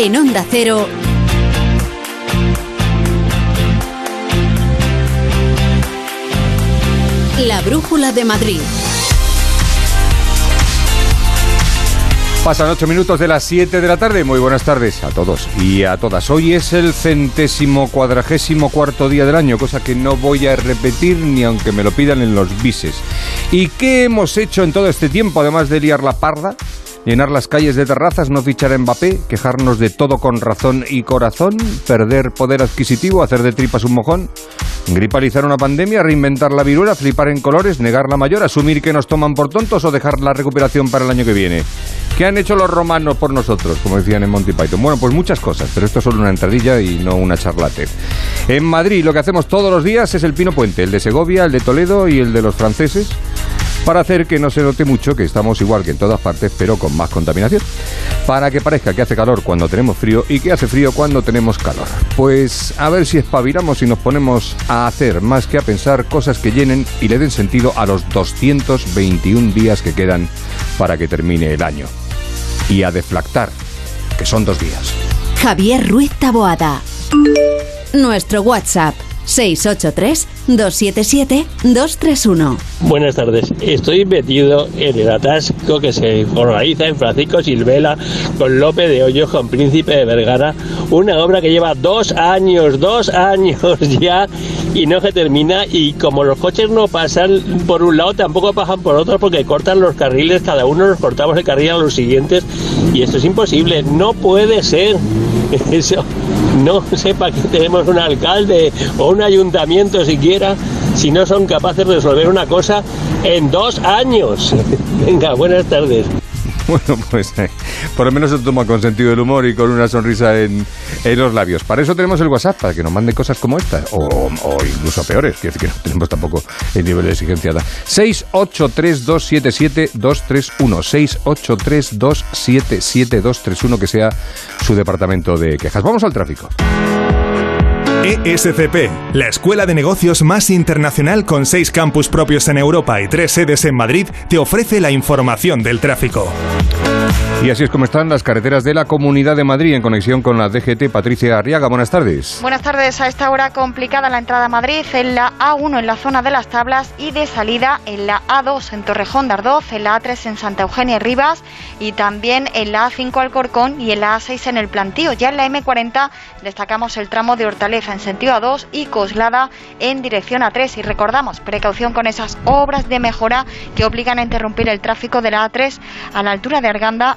En Onda Cero. La Brújula de Madrid. Pasan ocho minutos de las 7 de la tarde. Muy buenas tardes a todos y a todas. Hoy es el centésimo cuadragésimo cuarto día del año, cosa que no voy a repetir ni aunque me lo pidan en los bises. ¿Y qué hemos hecho en todo este tiempo, además de liar la parda? Llenar las calles de terrazas, no fichar a Mbappé, quejarnos de todo con razón y corazón, perder poder adquisitivo, hacer de tripas un mojón, gripalizar una pandemia, reinventar la viruela, flipar en colores, negar la mayor, asumir que nos toman por tontos o dejar la recuperación para el año que viene. ¿Qué han hecho los romanos por nosotros? Como decían en Monty Python. Bueno, pues muchas cosas, pero esto es solo una entradilla y no una charlate. En Madrid lo que hacemos todos los días es el Pino Puente, el de Segovia, el de Toledo y el de los franceses para hacer que no se note mucho que estamos igual que en todas partes, pero con más contaminación. Para que parezca que hace calor cuando tenemos frío y que hace frío cuando tenemos calor. Pues a ver si espabilamos y nos ponemos a hacer más que a pensar cosas que llenen y le den sentido a los 221 días que quedan para que termine el año. Y a deflactar, que son dos días. Javier Ruiz Taboada. Nuestro WhatsApp 683-277-231. Buenas tardes. Estoy metido en el atasco que se organiza en Francisco Silvela con López de Hoyos, con Príncipe de Vergara. Una obra que lleva dos años, dos años ya y no se termina. Y como los coches no pasan por un lado, tampoco pasan por otro porque cortan los carriles. Cada uno nos cortamos el carril a los siguientes. Y esto es imposible. No puede ser. Eso. No sé para qué tenemos un alcalde o un ayuntamiento siquiera si no son capaces de resolver una cosa en dos años. Venga, buenas tardes. Bueno, pues eh, por lo menos se toma con sentido del humor y con una sonrisa en, en los labios. Para eso tenemos el WhatsApp, para que nos mande cosas como esta, o, o incluso peores, que, que no tenemos tampoco el nivel de exigencia. 683277231, 683277231, que sea su departamento de quejas. Vamos al tráfico. ESCP, la escuela de negocios más internacional con seis campus propios en Europa y tres sedes en Madrid, te ofrece la información del tráfico. Y así es como están las carreteras de la Comunidad de Madrid en conexión con la DGT. Patricia Arriaga, buenas tardes. Buenas tardes. A esta hora complicada la entrada a Madrid en la A1 en la zona de las tablas y de salida en la A2 en Torrejón de Ardoz, en la A3 en Santa Eugenia Rivas y también en la A5 Alcorcón y en la A6 en el Plantío. Ya en la M40 destacamos el tramo de Hortaleza en sentido A2 y Coslada en dirección A3. Y recordamos, precaución con esas obras de mejora que obligan a interrumpir el tráfico de la A3 a la altura de Arganda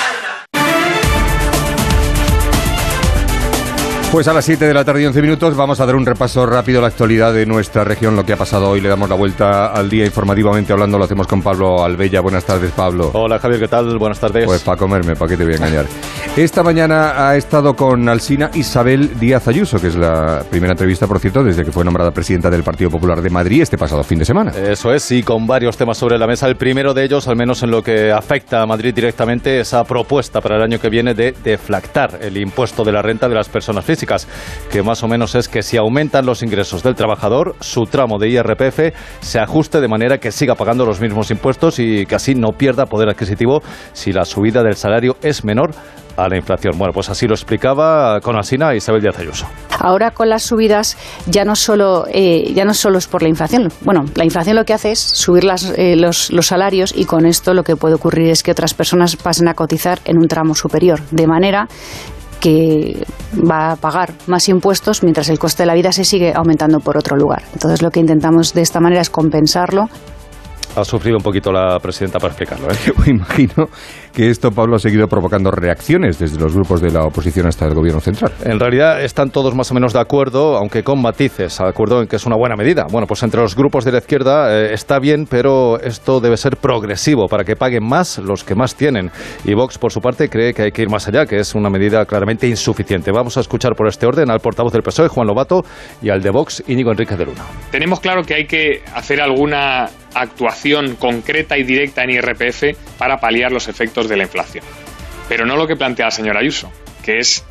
Pues a las 7 de la tarde y 11 minutos vamos a dar un repaso rápido a la actualidad de nuestra región, lo que ha pasado hoy. Le damos la vuelta al día informativamente hablando, lo hacemos con Pablo Albella. Buenas tardes, Pablo. Hola Javier, ¿qué tal? Buenas tardes. Pues para comerme, ¿para qué te voy a engañar? Esta mañana ha estado con Alsina Isabel Díaz Ayuso, que es la primera entrevista, por cierto, desde que fue nombrada presidenta del Partido Popular de Madrid este pasado fin de semana. Eso es, y con varios temas sobre la mesa. El primero de ellos, al menos en lo que afecta a Madrid directamente, esa propuesta para el año que viene de deflactar el impuesto de la renta de las personas físicas, que más o menos es que si aumentan los ingresos del trabajador, su tramo de IRPF se ajuste de manera que siga pagando los mismos impuestos y que así no pierda poder adquisitivo si la subida del salario es menor a la inflación. Bueno, pues así lo explicaba con Asina Isabel Díaz Ayuso. Ahora con las subidas ya no solo eh, ya no solo es por la inflación. Bueno, la inflación lo que hace es subir las, eh, los, los salarios y con esto lo que puede ocurrir es que otras personas pasen a cotizar en un tramo superior, de manera que va a pagar más impuestos mientras el coste de la vida se sigue aumentando por otro lugar. Entonces lo que intentamos de esta manera es compensarlo Ha sufrido un poquito la presidenta para explicarlo. ¿eh? Imagino que esto, Pablo, ha seguido provocando reacciones desde los grupos de la oposición hasta el gobierno central. En realidad están todos más o menos de acuerdo, aunque con matices, de acuerdo en que es una buena medida. Bueno, pues entre los grupos de la izquierda eh, está bien, pero esto debe ser progresivo para que paguen más los que más tienen. Y Vox, por su parte, cree que hay que ir más allá, que es una medida claramente insuficiente. Vamos a escuchar por este orden al portavoz del PSOE, Juan Lobato, y al de Vox, Íñigo Enrique de Luna. Tenemos claro que hay que hacer alguna actuación concreta y directa en IRPF para paliar los efectos de la inflación. Pero no lo que plantea la señora Ayuso, que es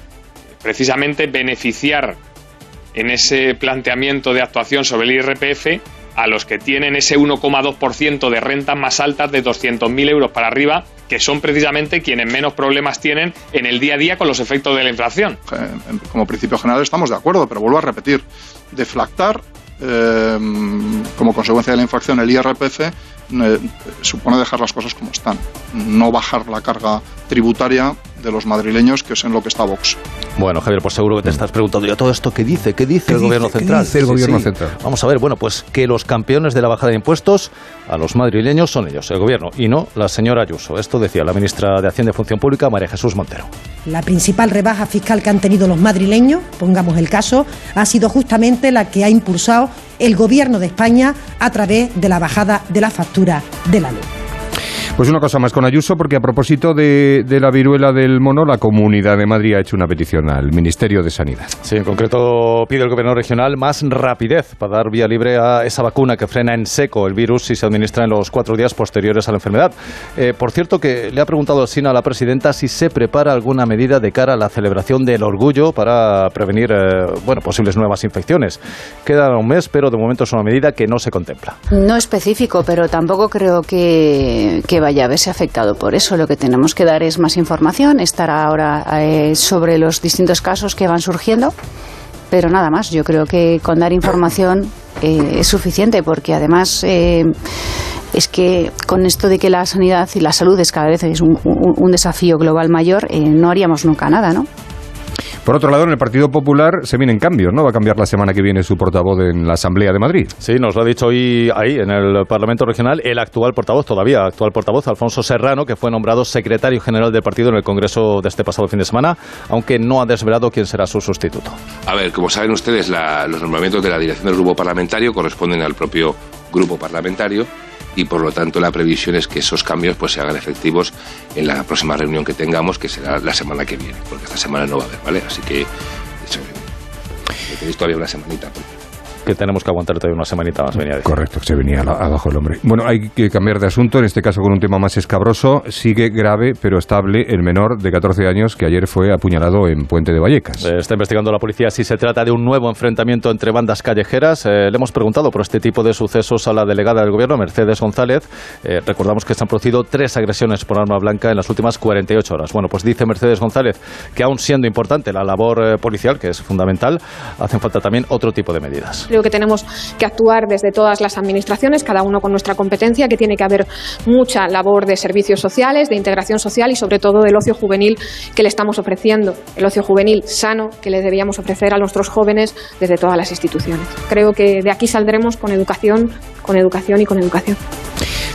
precisamente beneficiar en ese planteamiento de actuación sobre el IRPF a los que tienen ese 1,2% de rentas más altas de 200.000 euros para arriba, que son precisamente quienes menos problemas tienen en el día a día con los efectos de la inflación. Como principio general estamos de acuerdo, pero vuelvo a repetir, deflactar eh, como consecuencia de la infracción el IRPF eh, supone dejar las cosas como están, no bajar la carga tributaria de los madrileños, que es en lo que está Vox. Bueno, Javier, pues seguro que te estás preguntando yo todo esto, ¿qué dice? ¿Qué dice el gobierno central? el gobierno central? Vamos a ver, bueno, pues que los campeones de la bajada de impuestos a los madrileños son ellos, el gobierno, y no la señora Ayuso. Esto decía la ministra de Hacienda y Función Pública, María Jesús Montero. La principal rebaja fiscal que han tenido los madrileños, pongamos el caso, ha sido justamente la que ha impulsado el gobierno de España a través de la bajada de la factura de la luz. Pues una cosa más con Ayuso, porque a propósito de, de, la viruela del mono, la Comunidad de Madrid ha hecho una petición al Ministerio de Sanidad. Sí, en concreto pide el Gobierno regional más rapidez para dar vía libre a esa vacuna que frena en seco el virus si se administra en los cuatro días posteriores a la enfermedad. Eh, por cierto, que le ha preguntado Sina a la presidenta si se prepara alguna medida de cara a la celebración del orgullo para prevenir eh, bueno, posibles nuevas infecciones. Queda un mes, pero de momento es una medida que no se contempla. No específico, pero tampoco creo que, que vaya a verse afectado por eso. Lo que tenemos que dar es más información, estar ahora eh, sobre los distintos casos que van surgiendo, pero nada más. Yo creo que con dar información eh, es suficiente porque además eh, es que con esto de que la sanidad y la salud es cada vez es un, un, un desafío global mayor, eh, no haríamos nunca nada, ¿no? Por otro lado, en el Partido Popular se vienen cambios, ¿no? Va a cambiar la semana que viene su portavoz en la Asamblea de Madrid. Sí, nos lo ha dicho hoy ahí, en el Parlamento Regional, el actual portavoz, todavía actual portavoz, Alfonso Serrano, que fue nombrado secretario general del partido en el Congreso de este pasado fin de semana, aunque no ha desvelado quién será su sustituto. A ver, como saben ustedes, la, los nombramientos de la dirección del grupo parlamentario corresponden al propio grupo parlamentario y por lo tanto la previsión es que esos cambios pues se hagan efectivos en la próxima reunión que tengamos que será la semana que viene porque esta semana no va a haber vale así que eso, tenéis todavía una semanita que tenemos que aguantar todavía una semanita más. Venía Correcto, que se venía abajo el hombre. Bueno, hay que cambiar de asunto, en este caso con un tema más escabroso. Sigue grave pero estable el menor de 14 años que ayer fue apuñalado en Puente de Vallecas. Eh, está investigando la policía si se trata de un nuevo enfrentamiento entre bandas callejeras. Eh, le hemos preguntado por este tipo de sucesos a la delegada del gobierno, Mercedes González. Eh, recordamos que se han producido tres agresiones por arma blanca en las últimas 48 horas. Bueno, pues dice Mercedes González que aún siendo importante la labor policial, que es fundamental, hacen falta también otro tipo de medidas. Creo que tenemos que actuar desde todas las administraciones, cada uno con nuestra competencia, que tiene que haber mucha labor de servicios sociales, de integración social y sobre todo del ocio juvenil que le estamos ofreciendo, el ocio juvenil sano que le debíamos ofrecer a nuestros jóvenes desde todas las instituciones. Creo que de aquí saldremos con educación, con educación y con educación.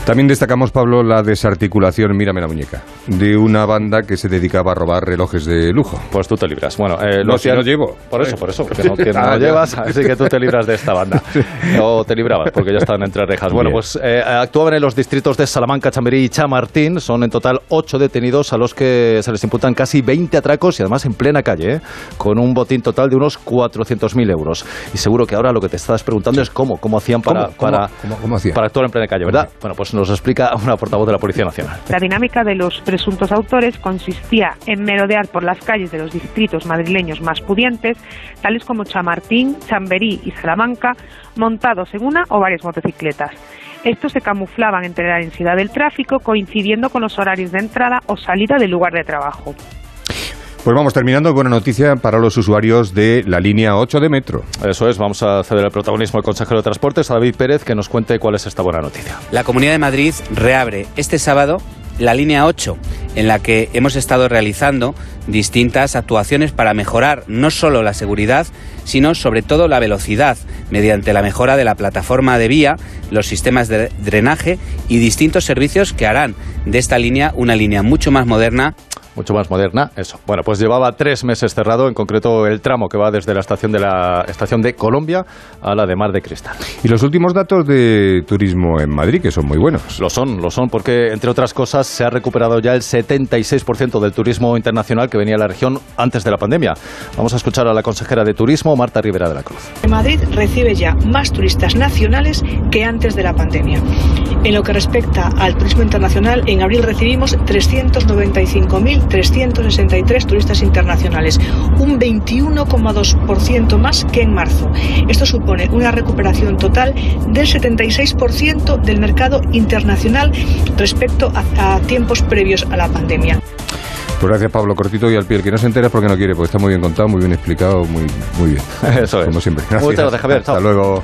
También destacamos, Pablo, la desarticulación, mírame la muñeca, de una banda que se dedicaba a robar relojes de lujo. Pues tú te libras. Bueno, eh, no, si no llevo. Por eso, por eso, porque no, que no ah, lo llevas, así que tú te libras de esta banda. O te librabas, porque ya estaban entre rejas. Bueno, Bien. pues eh, actuaban en los distritos de Salamanca, Chamberí y Chamartín. Son en total ocho detenidos a los que se les imputan casi 20 atracos y además en plena calle, ¿eh? con un botín total de unos 400.000 euros. Y seguro que ahora lo que te estás preguntando es cómo, cómo hacían para, ¿Cómo? Para, ¿Cómo? Para actuar en plena calle, ¿verdad? Bueno, pues nos explica una portavoz de la Policía Nacional. La dinámica de los presuntos autores consistía en merodear por las calles de los distritos madrileños más pudientes, tales como Chamartín, Chamberí y Salamanca, montados en una o varias motocicletas. Estos se camuflaban entre la densidad del tráfico, coincidiendo con los horarios de entrada o salida del lugar de trabajo. Pues vamos terminando. Buena noticia para los usuarios de la línea 8 de metro. Eso es, vamos a ceder el protagonismo al consejero de Transportes, a David Pérez, que nos cuente cuál es esta buena noticia. La Comunidad de Madrid reabre este sábado la línea 8, en la que hemos estado realizando distintas actuaciones para mejorar no solo la seguridad, sino sobre todo la velocidad mediante la mejora de la plataforma de vía, los sistemas de drenaje y distintos servicios que harán de esta línea una línea mucho más moderna mucho más moderna, eso. Bueno, pues llevaba tres meses cerrado, en concreto el tramo que va desde la estación de la estación de Colombia a la de Mar de Cristal. Y los últimos datos de turismo en Madrid, que son muy buenos. Lo son, lo son, porque entre otras cosas se ha recuperado ya el 76% del turismo internacional que venía a la región antes de la pandemia. Vamos a escuchar a la consejera de Turismo, Marta Rivera de la Cruz. Madrid recibe ya más turistas nacionales que antes de la pandemia. En lo que respecta al turismo internacional, en abril recibimos 395.363 turistas internacionales, un 21,2% más que en marzo. Esto supone una recuperación total del 76% del mercado internacional respecto a, a tiempos previos a la pandemia. Pues gracias Pablo, cortito y al pie. El que no se entera es porque no quiere, porque está muy bien contado, muy bien explicado, muy, muy bien. Eso es. Como siempre. Gracias. Muchas gracias, Javier. Hasta Chao. luego.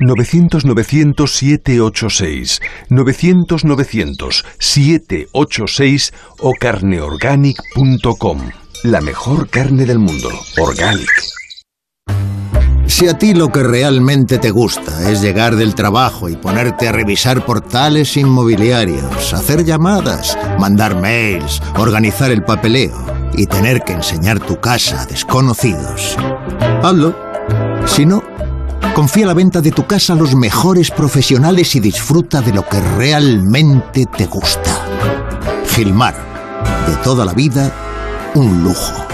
900-900-786, 900-900-786 o carneorganic.com. La mejor carne del mundo. Organic. Si a ti lo que realmente te gusta es llegar del trabajo y ponerte a revisar portales inmobiliarios, hacer llamadas, mandar mails, organizar el papeleo y tener que enseñar tu casa a desconocidos, hazlo. Si no, confía la venta de tu casa a los mejores profesionales y disfruta de lo que realmente te gusta. Gilmar, de toda la vida, un lujo.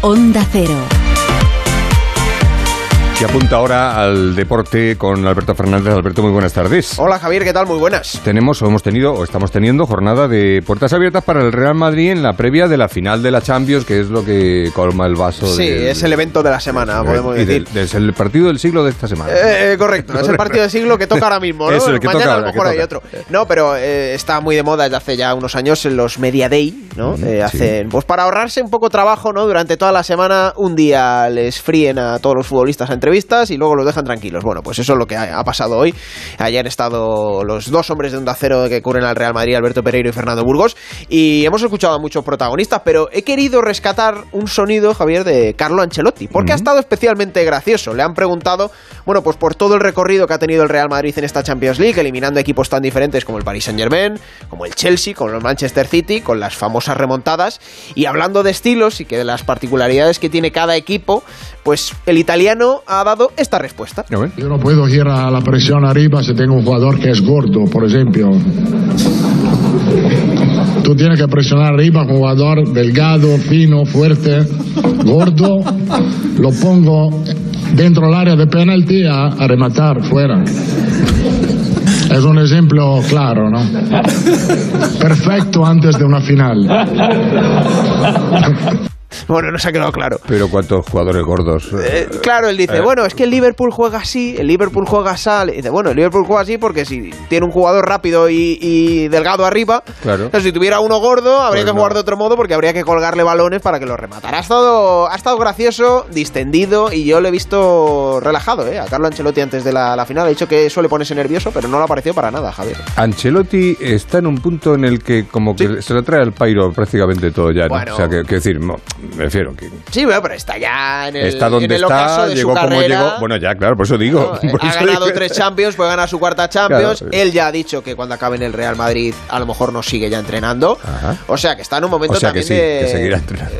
Onda Cero. Y apunta ahora al deporte con Alberto Fernández. Alberto, muy buenas tardes. Hola Javier, ¿qué tal? Muy buenas. Tenemos, o hemos tenido, o estamos teniendo jornada de puertas abiertas para el Real Madrid en la previa de la final de la Champions, que es lo que colma el vaso. Sí, del- es el evento de la semana, podemos y decir. del- es el partido del siglo de esta semana. Eh, eh, correcto, es el partido de siglo que toca ahora mismo, ¿no? Eso, el que Mañana toca a lo ahora, mejor que hay otro. No, pero eh, está muy de moda desde hace ya unos años en los Media Day, ¿no? Hacen, pues para ahorrarse un poco trabajo, ¿no? Durante toda la semana, un día les fríen a todos los futbolistas a entrevistas y luego los dejan tranquilos. Bueno, pues eso es lo que ha, ha pasado hoy. Ayer han estado los dos hombres de Onda Cero que cubren al Real Madrid, Alberto Pereiro y Fernando Burgos, y hemos escuchado a muchos protagonistas, pero he querido rescatar un sonido, Javier, de Carlo Ancelotti, porque ha estado especialmente gracioso. Le han preguntado, bueno, pues por todo el recorrido que ha tenido el Real Madrid en esta Champions League, eliminando equipos tan diferentes como el Paris Saint Germain, como el Chelsea, como el Manchester City, con las famosas remontadas, y hablando de estilos y que de las particularidades que tiene cada equipo, pues el italiano ha dado esta respuesta. Yo no puedo ir a la presión arriba si tengo un jugador que es gordo, por ejemplo. Tú tienes que presionar arriba un jugador delgado, fino, fuerte, gordo. Lo pongo dentro del área de penalti a, a rematar fuera. Es un ejemplo claro, ¿no? Perfecto antes de una final. Bueno, no se ha quedado claro. Pero cuántos jugadores gordos. Eh, claro, él dice, Eh. bueno, es que el Liverpool juega así, el Liverpool juega así. Y dice, bueno, el Liverpool juega así porque si tiene un jugador rápido y, y delgado arriba, Claro. entonces si tuviera uno gordo, habría Pues que no. jugar de otro modo porque habría que colgarle balones para que lo rematara. Ha estado, ha estado gracioso, distendido y yo lo he visto relajado, ¿eh? A Carlo Ancelotti antes de la, la final ha dicho que suele ponerse nervioso, pero no le ha parecido para nada, Javier. Ancelotti está en un punto en el que como que se lo trae al pairo prácticamente todo ya. ¿no? Bueno. O sea, que, que decir, no, me refiero que Sí, bueno, pero está ya en el, está donde en el está, de llegó su como carrera. llegó. Bueno, ya, claro, por eso digo. ¿no? por ha eso ganado digo- tres Champions, puede ganar su cuarta Champions. Claro. Él ya ha dicho que cuando acabe en el Real Madrid a lo mejor no sigue ya entrenando. Ajá. O sea que está en un momento O sea que también sí, de... que seguirá entrenando.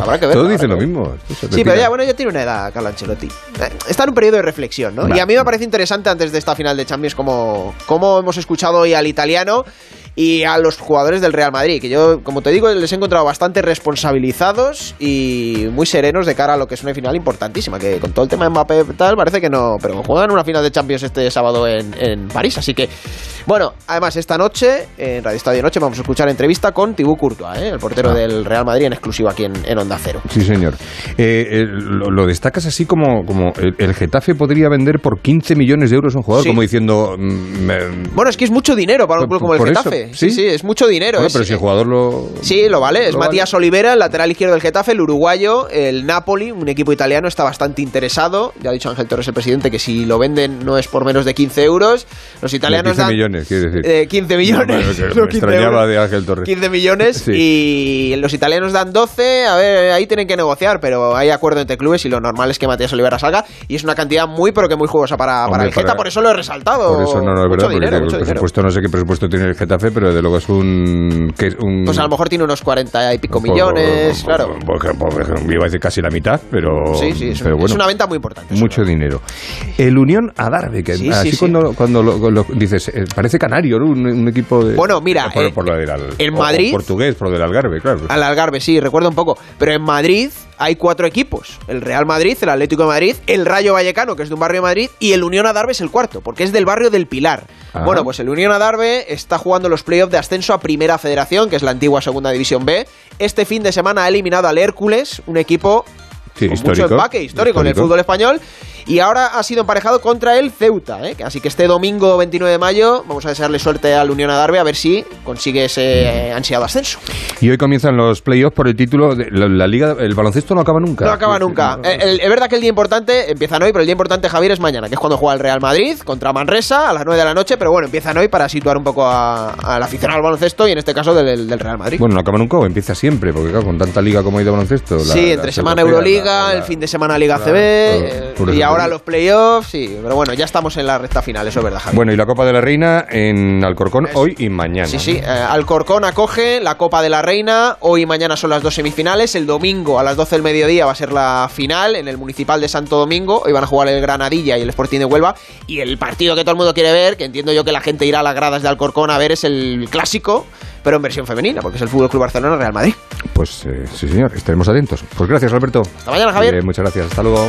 Habrá que ver. Todos dicen que lo mismo. Sí, pero ya, bueno, ya tiene una edad, Carlo Ancelotti. Eh, Está en un periodo de reflexión, ¿no? Vale. Y a mí me parece interesante antes de esta final de Champions como, como hemos escuchado hoy al italiano y a los jugadores del Real Madrid, que yo, como te digo, les he encontrado bastante responsabilizados y muy serenos de cara a lo que es una final importantísima, que con todo el tema de Mbappé y tal, parece que no, pero juegan una final de Champions este sábado en, en París, así que, bueno, además esta noche, en Radio Estadio Noche, vamos a escuchar entrevista con Thibaut Courtois, ¿eh? el portero Ah. del Real Madrid en exclusiva aquí en, en Onda Cero. Sí, señor. Eh, eh, lo, lo destacas así como, como el, el Getafe podría vender por 15 millones de euros a un jugador, Sí. como diciendo... mm, Bueno, es que es mucho dinero para un club como el por eso, Getafe. ¿sí? sí, sí, es mucho dinero. Bueno, es- pero si el jugador lo... Sí, lo vale. Es Matías Olivera, el lateral izquierdo del Getafe, el uruguayo, el Napoli, un equipo italiano, está bastante interesado. Ya ha dicho Ángel Torres, el presidente, que si lo venden no es por menos de 15 euros. Los italianos 15 dan millones, quiere decir. eh, 15 millones. No, bueno, que no me 15 extrañaba euros. de Ángel Torres. 15 millones Sí. y los italianos dan 12. A ver, ahí tienen que negociar, pero hay acuerdo entre clubes y lo normal es que Matías Olivera salga. Y es una cantidad muy, pero que muy jugosa para, el Geta, para- por eso lo he resaltado. Por eso no, no es verdad, porque el dinero. presupuesto no sé qué presupuesto tiene el Getafe, pero desde luego es un... Que es un Pues a lo mejor tiene unos 40 y pico por- millones, por- claro. por- iba a decir casi la mitad, pero... Sí, sí, es, pero es bueno, una venta muy importante. Mucho dinero. El Unión Adarve, que Sí, así sí, sí. cuando, cuando lo, lo dices, eh, parece canario, ¿no? Un, un equipo de... Bueno, mira, Por, eh, por del en o- Madrid- portugués, por lo del Algarve, claro. Al Algarve, sí, recuerdo un poco. Pero en Madrid hay cuatro equipos. El Real Madrid, el Atlético de Madrid, el Rayo Vallecano, que es de un barrio de Madrid, y el Unión Adarve es el cuarto, porque es del barrio del Pilar. Ajá. Bueno, pues el Unión Adarve está jugando los playoffs de ascenso a Primera Federación, que es la antigua Segunda División B. Este fin de semana ha eliminado al Hércules, un equipo Sí, con histórico. mucho empaque histórico, en el fútbol español. Y ahora ha sido emparejado contra el Ceuta. ¿eh? Así que este domingo 29 de mayo vamos a desearle suerte al Unión Adarve a ver si consigue ese ansiado ascenso. Y hoy comienzan los playoffs por el título de la, la liga. El baloncesto no acaba nunca. No acaba nunca. Eh, es verdad que el día importante empiezan hoy, pero el día importante, Javier, es mañana, que es cuando juega el Real Madrid contra Manresa a las 9 de la noche. Pero bueno, empiezan hoy para situar un poco a- al aficionado al baloncesto y en este caso del, del Real Madrid. Bueno, no acaba nunca o empieza siempre, porque claro, con tanta liga como hay de baloncesto. la- sí, entre semana europea, Euroliga, el fin de semana Liga CB por y eso ahora los playoffs, sí. Pero bueno, ya estamos en la recta final, eso es verdad, Javier. Bueno, y la Copa de la Reina en Alcorcón hoy y mañana. Sí, sí. eh, Alcorcón acoge la Copa de la Reina. Hoy y mañana son las dos semifinales. El domingo a las 12 del mediodía va a ser la final en el Municipal de Santo Domingo. Hoy van a jugar el Granadilla y el Sporting de Huelva. Y el partido que todo el mundo quiere ver, que entiendo yo que la gente irá a las gradas de Alcorcón a ver, es el clásico, pero en versión femenina, porque es el Fútbol Club Barcelona Real Madrid. Pues eh, sí, señor, estaremos atentos. Pues gracias, Alberto. Hasta mañana, Javier. Eh, muchas gracias, hasta luego.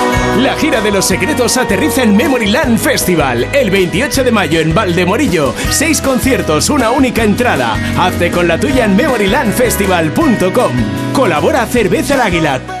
La gira de los secretos aterriza en Memoryland Festival el 28 de mayo en Valdemorillo. Seis conciertos, una única entrada. Hazte con la tuya en memorylandfestival.com. Colabora Cerveza el Águila.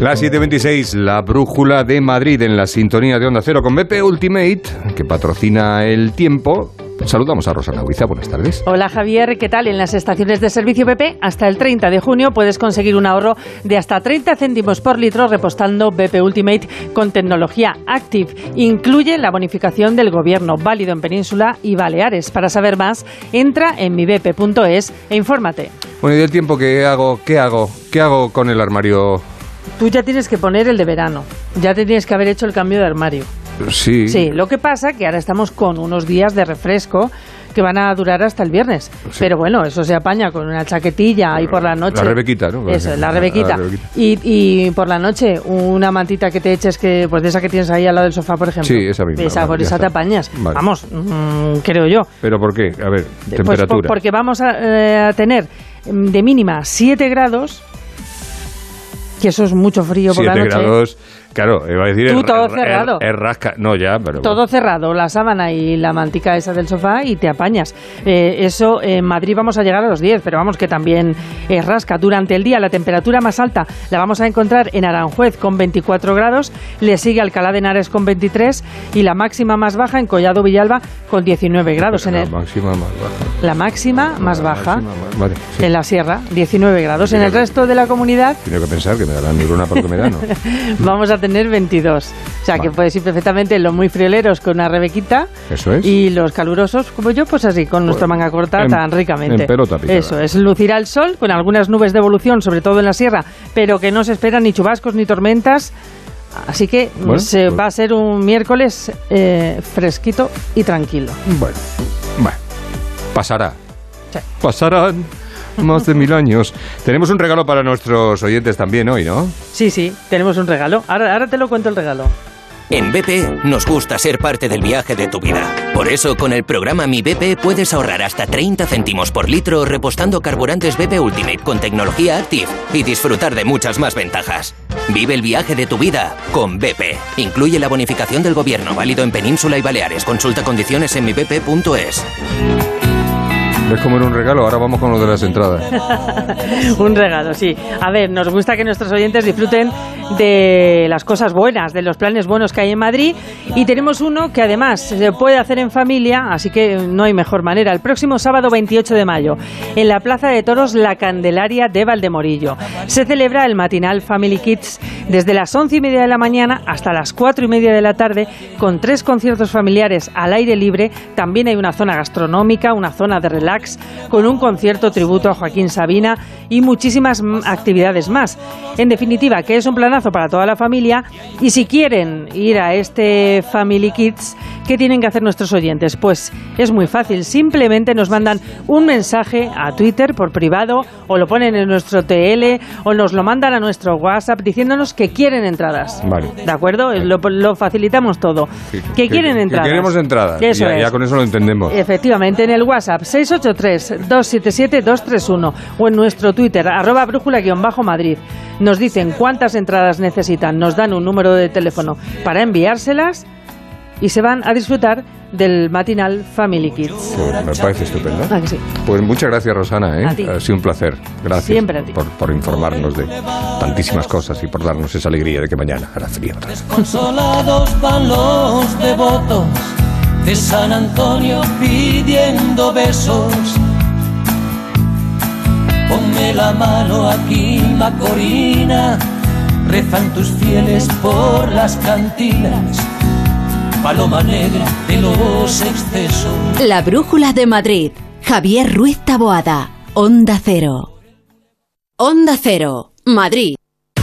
La 726, la brújula de Madrid en la sintonía de Onda Cero con BP Ultimate, que patrocina el tiempo. Saludamos a Rosana Huiza, buenas tardes. Hola Javier, ¿qué tal? En las estaciones de servicio BP, hasta el 30 de junio puedes conseguir un ahorro de hasta 30 céntimos por litro repostando BP Ultimate con tecnología Active. Incluye la bonificación del gobierno, válido en Península y Baleares. Para saber más, entra en mibp.es e infórmate. Bueno, y del tiempo, ¿qué hago? ¿Qué hago? ¿Qué hago con el armario? Tú ya tienes que poner el de verano, ya te tienes que haber hecho el cambio de armario. Sí. Sí, lo que pasa que ahora estamos con unos días de refresco que van a durar hasta el viernes. Pero bueno, eso se apaña con una chaquetilla y por la noche. La rebequita, ¿no? Eso, la rebequita. Y, y por la noche, una mantita que te eches, que pues de esa que tienes ahí al lado del sofá, por ejemplo. Sí, esa misma. Esa, por esa te apañas. Vale. Vamos, mm, creo yo. ¿Pero por qué? A ver, Pues temperatura. por- porque vamos a, eh, a tener mm, de mínima 7 grados, que eso es mucho frío por la 7 noche. grados, claro, iba a decir... Tú todo cerrado. Rasca... No, ya, pero... Todo cerrado, la sábana y la mantica esa del sofá y te apañas. Eh, eso en Madrid vamos a llegar a los 10, pero vamos que también es rasca. Durante el día la temperatura más alta la vamos a encontrar en Aranjuez con 24 grados, le sigue Alcalá de Henares con 23 y la máxima más baja en Collado Villalba con 19 grados. En La el- máxima más baja. la máxima más baja Vale, sí. en la sierra, 19 grados. En el resto de la comunidad Tengo que pensar que me darán neurona para lo que me dan, ¿no? vamos a tener 22. O sea que puedes ir perfectamente los muy frioleros con una rebequita Eso es. y los calurosos como yo, pues así, con nuestra manga corta en- tan ricamente. en pelota picada. Eso es, lucirá el sol con algunas nubes de evolución, sobre todo en la sierra, pero que no se esperan ni chubascos ni tormentas. Así que mm, Bueno, se pues- va a ser un miércoles eh, fresquito y tranquilo. Bueno, bueno, pasará. Pasarán más de mil años. Tenemos un regalo para nuestros oyentes también hoy, ¿no? Sí, sí, tenemos un regalo. Ahora, ahora te lo cuento el regalo. En BP nos gusta ser parte del viaje de tu vida. Por eso, con el programa Mi BP puedes ahorrar hasta 30 céntimos por litro repostando carburantes BP Ultimate con tecnología Active y disfrutar de muchas más ventajas. Vive el viaje de tu vida con BP. Incluye la bonificación del gobierno válido en Península y Baleares. Consulta condiciones en mibp.es. ¿Ves cómo era un regalo? Ahora vamos con lo de las entradas. un regalo, sí. A ver, nos gusta que nuestros oyentes disfruten de las cosas buenas, de los planes buenos que hay en Madrid. Y tenemos uno que además se puede hacer en familia, así que no hay mejor manera. El próximo sábado 28 de mayo, en la Plaza de Toros La Candelaria de Valdemorillo, se celebra el matinal Family Kids desde las once y media de la mañana hasta las cuatro y media de la tarde, con tres conciertos familiares al aire libre. También hay una zona gastronómica, una zona de relax, con un concierto tributo a Joaquín Sabina y muchísimas actividades más. En definitiva, que es un planazo para toda la familia y si quieren ir a este Family Kids, ¿qué tienen que hacer nuestros oyentes? Pues es muy fácil, simplemente nos mandan un mensaje a Twitter por privado o lo ponen en nuestro TL o nos lo mandan a nuestro WhatsApp diciéndonos que quieren entradas. Vale. ¿De acuerdo? Lo, lo facilitamos todo. Que, quieren que entradas. queremos entradas. Eso ya, es. ya con eso lo entendemos. Efectivamente, en el WhatsApp 683-277-231 o en nuestro Twitter, arroba brújula-madrid. Nos dicen cuántas entradas necesitan, nos dan un número de teléfono para enviárselas y se van a disfrutar del matinal Family Kids. Pues me parece estupendo. ¿A que sí? Pues muchas gracias, Rosana. ¿eh? Ha sido un placer. Gracias Siempre a ti. Por, por informarnos de tantísimas cosas y por darnos esa alegría de que mañana hará frío. otra vez. Consolados van los devotos de San Antonio pidiendo besos. Ponme la mano aquí, Macorina, rezan tus fieles por las cantinas. Paloma negra de los excesos. La Brújula de Madrid. Javier Ruiz Taboada. Onda Cero. Onda Cero. Madrid.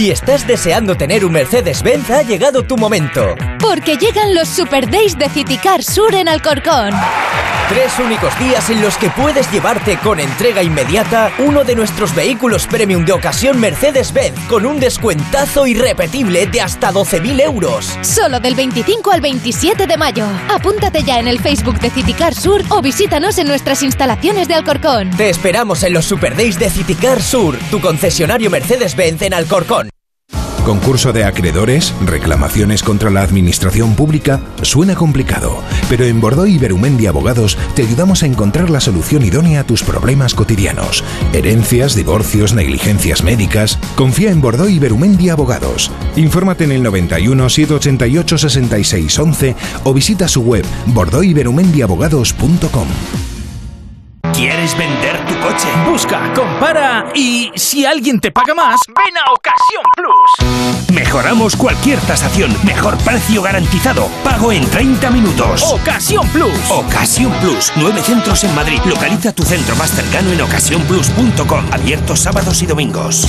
Si estás deseando tener un Mercedes-Benz, ha llegado tu momento. Porque llegan los Super Days de Citicar Sur en Alcorcón. Tres únicos días en los que puedes llevarte con entrega inmediata uno de nuestros vehículos premium de ocasión Mercedes-Benz con un descuentazo irrepetible de hasta 12.000 euros. Solo del 25 al 27 de mayo. Apúntate ya en el Facebook de Citicar Sur o visítanos en nuestras instalaciones de Alcorcón. Te esperamos en los Super Days de Citicar Sur, tu concesionario Mercedes-Benz en Alcorcón. Concurso de acreedores, reclamaciones contra la administración pública, suena complicado, pero en Bordeaux y Berumendi Abogados te ayudamos a encontrar la solución idónea a tus problemas cotidianos. Herencias, divorcios, negligencias médicas. Confía en Bordeaux y Berumendi Abogados. Infórmate en el 91 788 66 11 o visita su web bordeauxyberumendiabogados.com. ¿Quieres vender tu coche. Busca, compara y si alguien te paga más, ven a Ocasión Plus. Mejoramos cualquier tasación. Mejor precio garantizado. Pago en 30 minutos. Ocasión Plus. Ocasión Plus. Nueve centros en Madrid. Localiza tu centro más cercano en ocasiónplus.com. Abierto sábados y domingos.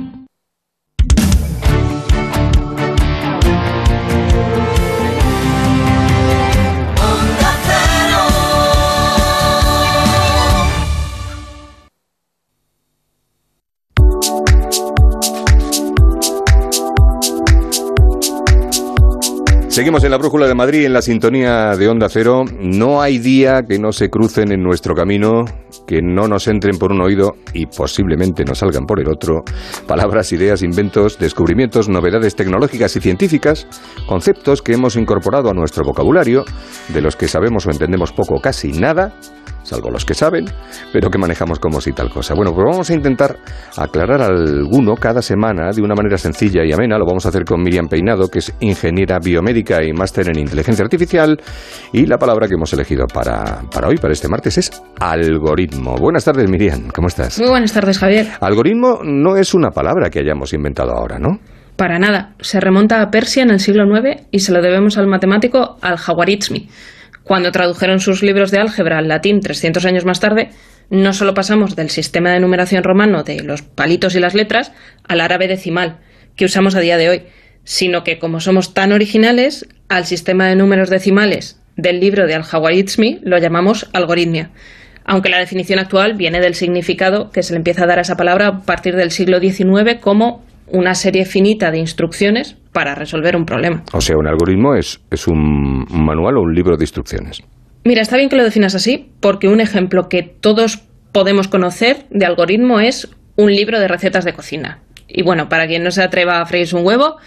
Seguimos en la Brújula de Madrid, en la sintonía de Onda Cero. No hay día que no se crucen en nuestro camino, que no nos entren por un oído y posiblemente nos salgan por el otro. Palabras, ideas, inventos, descubrimientos, novedades tecnológicas y científicas, conceptos que hemos incorporado a nuestro vocabulario, de los que sabemos o entendemos poco casi nada, salvo los que saben, pero que manejamos como si tal cosa. Bueno, pues vamos a intentar aclarar alguno cada semana de una manera sencilla y amena. Lo vamos a hacer con Miriam Peinado, que es ingeniera biomédica y máster en inteligencia artificial. Y la palabra que hemos elegido para, para hoy, para este martes, es algoritmo. Buenas tardes, Miriam. ¿Cómo estás? Muy buenas tardes, Javier. Algoritmo no es una palabra que hayamos inventado ahora, ¿no? Para nada. Se remonta a Persia en el siglo IX y se lo debemos al matemático Al-Jawarizmi. Cuando tradujeron sus libros de álgebra al latín 300 años más tarde, no solo pasamos del sistema de numeración romano de los palitos y las letras al árabe decimal, que usamos a día de hoy, sino que como somos tan originales, al sistema de números decimales del libro de Al-Jawarizmi lo llamamos algoritmia, aunque la definición actual viene del significado que se le empieza a dar a esa palabra a partir del siglo XIX como una serie finita de instrucciones para resolver un problema. O sea, un algoritmo es, es un manual o un libro de instrucciones. Mira, está bien que lo definas así, porque un ejemplo que todos podemos conocer de algoritmo es un libro de recetas de cocina. Y bueno, para quien no se atreva a freírse un huevo,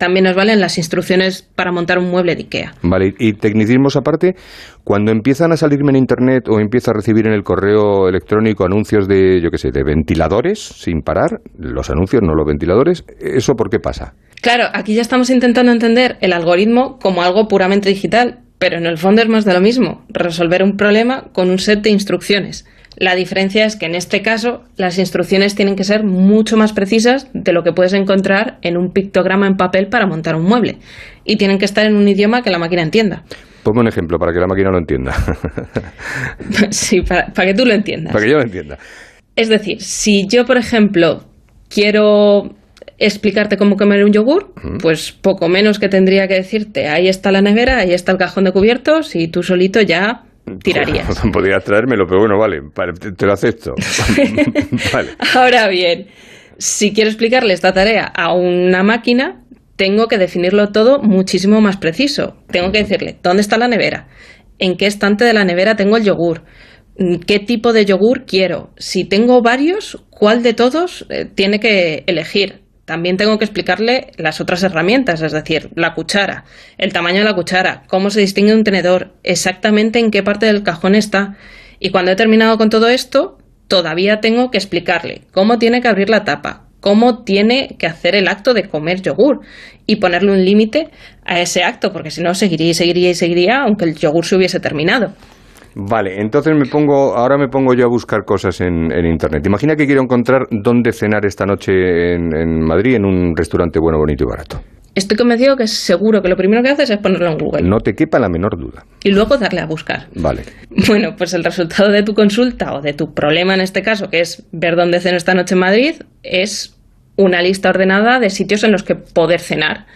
también nos valen las instrucciones para montar un mueble de IKEA. Vale, y tecnicismos aparte, cuando empiezan a salirme en internet o empiezo a recibir en el correo electrónico anuncios de, yo qué sé, de ventiladores sin parar, los anuncios, no los ventiladores, ¿eso por qué pasa? Claro, aquí ya estamos intentando entender el algoritmo como algo puramente digital, pero en el fondo es más de lo mismo, resolver un problema con un set de instrucciones. La diferencia es que en este caso las instrucciones tienen que ser mucho más precisas de lo que puedes encontrar en un pictograma en papel para montar un mueble. Y tienen que estar en un idioma que la máquina entienda. Ponme un ejemplo para que la máquina lo entienda. sí, para, para que tú lo entiendas. para que yo lo entienda. Es decir, si yo, por ejemplo, quiero explicarte cómo comer un yogur, pues poco menos que tendría que decirte, ahí está la nevera, ahí está el cajón de cubiertos y tú solito ya tirarías. Podrías traérmelo, pero bueno, vale, te, lo acepto. vale. Ahora bien, si quiero explicarle esta tarea a una máquina, tengo que definirlo todo muchísimo más preciso. Tengo que decirle, ¿dónde está la nevera? ¿En qué estante de la nevera tengo el yogur? ¿Qué tipo de yogur quiero? Si tengo varios, ¿cuál de todos eh, tiene que elegir? También tengo que explicarle las otras herramientas, es decir, la cuchara, el tamaño de la cuchara, cómo se distingue un tenedor, exactamente en qué parte del cajón está. Y cuando he terminado con todo esto, todavía tengo que explicarle cómo tiene que abrir la tapa, cómo tiene que hacer el acto de comer yogur y ponerle un límite a ese acto, porque si no seguiría y seguiría y seguiría aunque el yogur se hubiese terminado. Vale, entonces me pongo, ahora me pongo yo a buscar cosas en, en internet. Imagina que quiero encontrar dónde cenar esta noche en, en Madrid en un restaurante bueno, bonito y barato. Estoy convencido que seguro que lo primero que haces es ponerlo en Google No te quepa la menor duda. y luego darle a buscar. Vale. Bueno, pues el resultado de tu consulta o de tu problema en este caso, que es ver dónde ceno esta noche en Madrid, es una lista ordenada de sitios en los que poder cenar.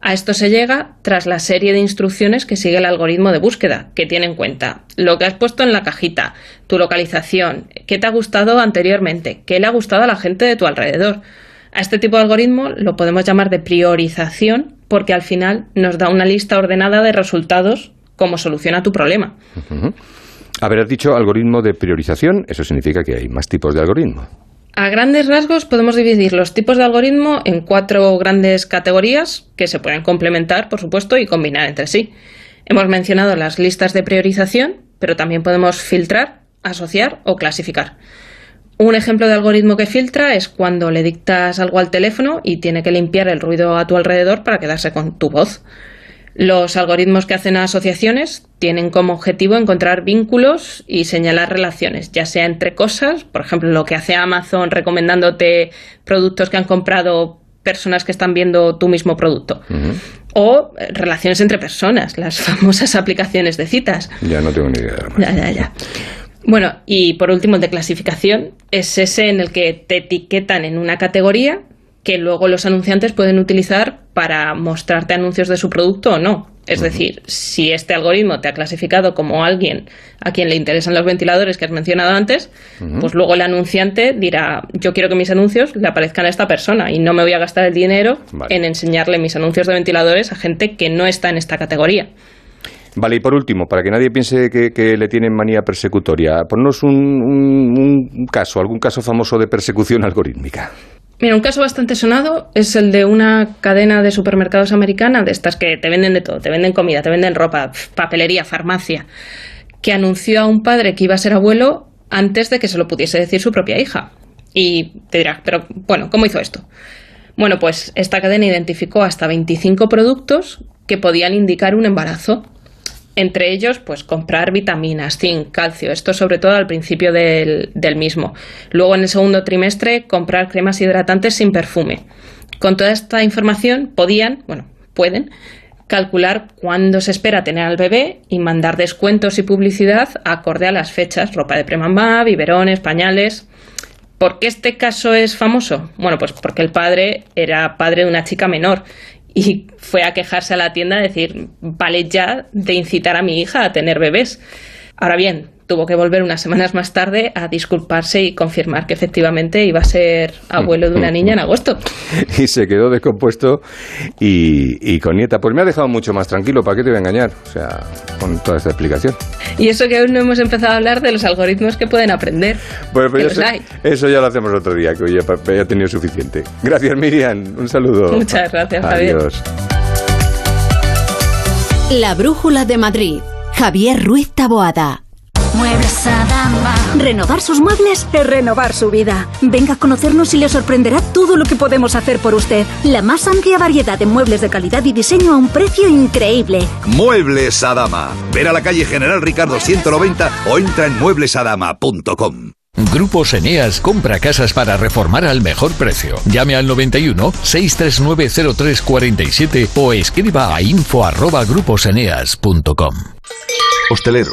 A esto se llega tras la serie de instrucciones que sigue el algoritmo de búsqueda, que tiene en cuenta lo que has puesto en la cajita, tu localización, qué te ha gustado anteriormente, qué le ha gustado a la gente de tu alrededor. A este tipo de algoritmo lo podemos llamar de priorización porque al final nos da una lista ordenada de resultados como solución a tu problema. Has dicho algoritmo de priorización, eso significa que hay más tipos de algoritmo. A grandes rasgos podemos dividir los tipos de algoritmo en cuatro grandes categorías que se pueden complementar, por supuesto, y combinar entre sí. Hemos mencionado las listas de priorización, pero también podemos filtrar, asociar o clasificar. Un ejemplo de algoritmo que filtra es cuando le dictas algo al teléfono y tiene que limpiar el ruido a tu alrededor para quedarse con tu voz. Los algoritmos que hacen asociaciones tienen como objetivo encontrar vínculos y señalar relaciones, ya sea entre cosas, por ejemplo, lo que hace Amazon recomendándote productos que han comprado personas que están viendo tu mismo producto, o eh, relaciones entre personas, las famosas aplicaciones de citas. Ya no tengo ni idea. Ya, ya, ya. Bueno, y por último, el de clasificación es ese en el que te etiquetan en una categoría que luego los anunciantes pueden utilizar para mostrarte anuncios de su producto o no. Es decir, si este algoritmo te ha clasificado como alguien a quien le interesan los ventiladores que has mencionado antes, pues luego el anunciante dirá, yo quiero que mis anuncios le aparezcan a esta persona y no me voy a gastar el dinero Vale. en enseñarle mis anuncios de ventiladores a gente que no está en esta categoría. Vale, y por último, para que nadie piense que, que le tienen manía persecutoria, ponnos un, un- un caso, algún caso famoso de persecución algorítmica. Mira, un caso bastante sonado es el de una cadena de supermercados americana, de estas que te venden de todo, te venden comida, te venden ropa, papelería, farmacia, que anunció a un padre que iba a ser abuelo antes de que se lo pudiese decir su propia hija. Y te dirás, pero bueno, ¿cómo hizo esto? Bueno, pues esta cadena identificó hasta 25 productos que podían indicar un embarazo. Entre ellos, pues comprar vitaminas, zinc, calcio, esto sobre todo al principio del, del mismo. Luego, en el segundo trimestre, comprar cremas hidratantes sin perfume. Con toda esta información podían, bueno, pueden calcular cuándo se espera tener al bebé y mandar descuentos y publicidad acorde a las fechas, ropa de premamá, biberones, pañales. ¿Por qué este caso es famoso? Bueno, pues porque el padre era padre de una chica menor y fue a quejarse a la tienda a decir, vale ya de incitar a mi hija a tener bebés. Ahora bien, tuvo que volver unas semanas más tarde a disculparse y confirmar que efectivamente iba a ser abuelo de una niña en agosto. Y se quedó descompuesto y, y con nieta. Pues me ha dejado mucho más tranquilo, ¿para qué te voy a engañar? O sea, con toda esta explicación. Y eso que aún no hemos empezado a hablar de los algoritmos que pueden aprender. Bueno, Que pues los eso, hay. eso ya lo hacemos otro día, que hoy ya, he tenido suficiente. Gracias, Miriam. Un saludo. Muchas gracias, Javier. Adiós. La Brújula de Madrid. Javier Ruiz Taboada. Muebles Adama. Renovar sus muebles es renovar su vida. Venga a conocernos y le sorprenderá todo lo que podemos hacer por usted. La más amplia variedad de muebles de calidad y diseño a un precio increíble. Muebles Adama. Ver a la calle General Ricardo 190 o entra en mueblesadama.com. Grupos Eneas compra casas para reformar al mejor precio. Llame al 91 639 0347 o escriba a info arroba gruposeneas.com. Hostelero,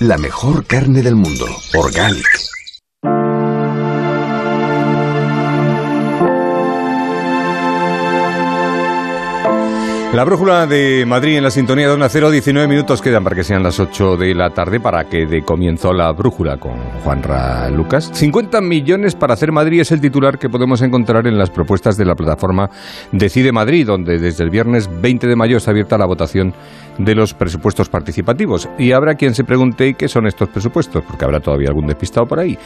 La mejor carne del mundo, Organic. La brújula de Madrid en la sintonía de 1 0, 19 minutos quedan para que sean las 8 de la tarde para que de comienzo la brújula con Juanra Lucas. 50 millones para hacer Madrid es el titular que podemos encontrar en las propuestas de la plataforma Decide Madrid, donde desde el viernes 20 de mayo está abierta la votación de los presupuestos participativos. Y habrá quien se pregunte qué son estos presupuestos, porque habrá todavía algún despistado por ahí.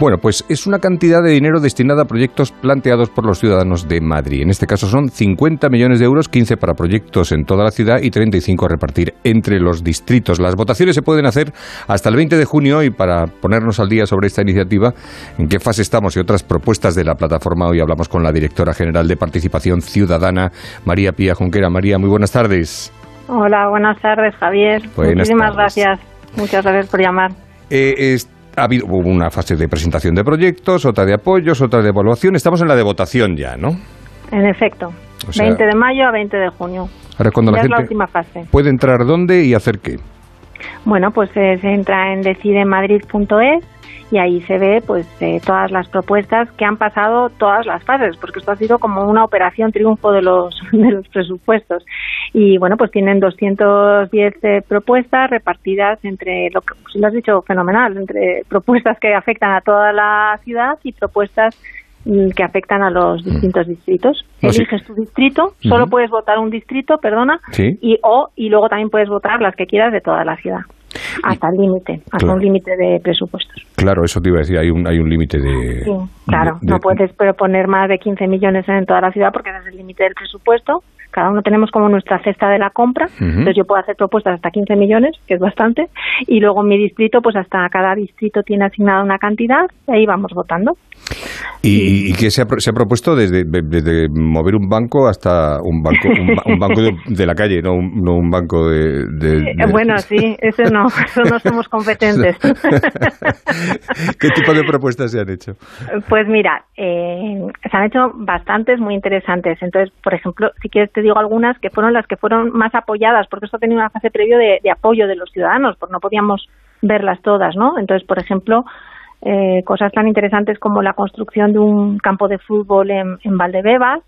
Bueno, pues es una cantidad de dinero destinada a proyectos planteados por los ciudadanos de Madrid. En este caso son 50 millones de euros, 15 para proyectos en toda la ciudad y 35 a repartir entre los distritos. Las votaciones se pueden hacer hasta el 20 de junio y para ponernos al día sobre esta iniciativa, en qué fase estamos y otras propuestas de la plataforma, hoy hablamos con la directora general de Participación Ciudadana, María Pía Junquera. María, muy buenas tardes. Hola, buenas tardes, Javier. Muchísimas gracias. Muchas gracias por llamar. Eh, ha habido una fase de presentación de proyectos, otra de apoyos, otra de evaluación. Estamos en la de votación ya, ¿no? En efecto. 20 de mayo a 20 de junio. Ahora cuando ya la es la última fase. puede entrar dónde y hacer qué. Bueno, pues eh, se entra en decidemadrid.es y ahí se ve pues eh, todas las propuestas que han pasado todas las fases, porque esto ha sido como una operación triunfo de los, de los presupuestos. Y bueno, pues tienen 210 eh, propuestas repartidas entre, lo que pues, lo has dicho fenomenal, entre propuestas que afectan a toda la ciudad y propuestas que afectan a los distintos distritos. No, sí. Eliges tu distrito, solo puedes votar un distrito, perdona, Sí. y o y luego también puedes votar las que quieras de toda la ciudad. Hasta el límite, hasta Claro. un límite de presupuestos. Claro, eso te iba a decir, hay un, hay un límite de... Sí, claro, de- no puedes proponer más de 15 millones en toda la ciudad porque ese es el límite del presupuesto. Cada uno tenemos como nuestra cesta de la compra, entonces yo puedo hacer propuestas hasta 15 millones, que es bastante, y luego en mi distrito, pues hasta cada distrito tiene asignada una cantidad, y ahí vamos votando. ¿Y, y qué se ha, se ha propuesto desde, desde mover un banco hasta un banco un, ba- un banco de, de la calle, no un, no un banco de... de- Eh, de- Bueno, sí, eso no, eso no somos competentes. ¿Qué tipo de propuestas se han hecho? Pues mira, eh, se han hecho bastantes muy interesantes. Entonces, por ejemplo, si quieres te digo algunas que fueron las que fueron más apoyadas, porque esto ha tenido una fase previo de, de apoyo de los ciudadanos, porque no podíamos verlas todas, ¿no? Entonces, por ejemplo, eh, cosas tan interesantes como la construcción de un campo de fútbol en, en Valdebebas,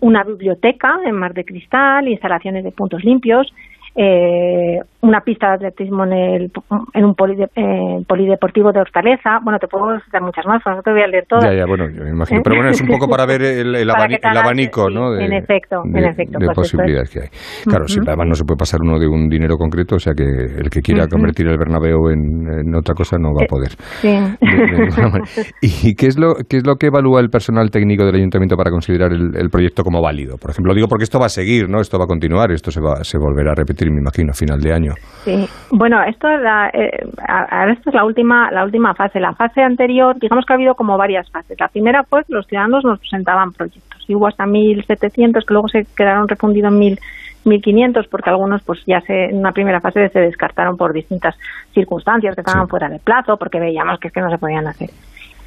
una biblioteca en Mar de Cristal, instalaciones de puntos limpios, eh, una pista de atletismo en, el, en un polide- eh, polideportivo de Hortaleza. Bueno, te puedo citar muchas más, pero no te voy a leer todas. Ya, ya, bueno, me imagino. Pero bueno, es un poco para ver el, el Para abani- que te el abanico, ¿no? De, en efecto, en de- efecto, de pues esto es- posibilidades que hay. Claro, sí, además no se puede pasar uno de un dinero concreto, o sea que el que quiera convertir el Bernabéu en, en otra cosa no va a Eh, poder. Sí. ¿Y qué es, lo, qué es lo que evalúa el personal técnico del ayuntamiento para considerar el, el proyecto como válido? Por ejemplo, digo porque esto va a seguir, ¿no? Esto va a continuar, esto se, va, se volverá a repetir, me imagino, a final de año. Sí. Bueno, esto es la, eh, a- ahora esto es la última, la última fase. La fase anterior, digamos que ha habido como varias fases. La primera fue que los ciudadanos nos presentaban proyectos. Y hubo hasta 1.700 que luego se quedaron refundidos en 1.000 1.500 porque algunos pues ya se, en una primera fase se descartaron por distintas circunstancias que estaban fuera de plazo porque veíamos que es que no se podían hacer.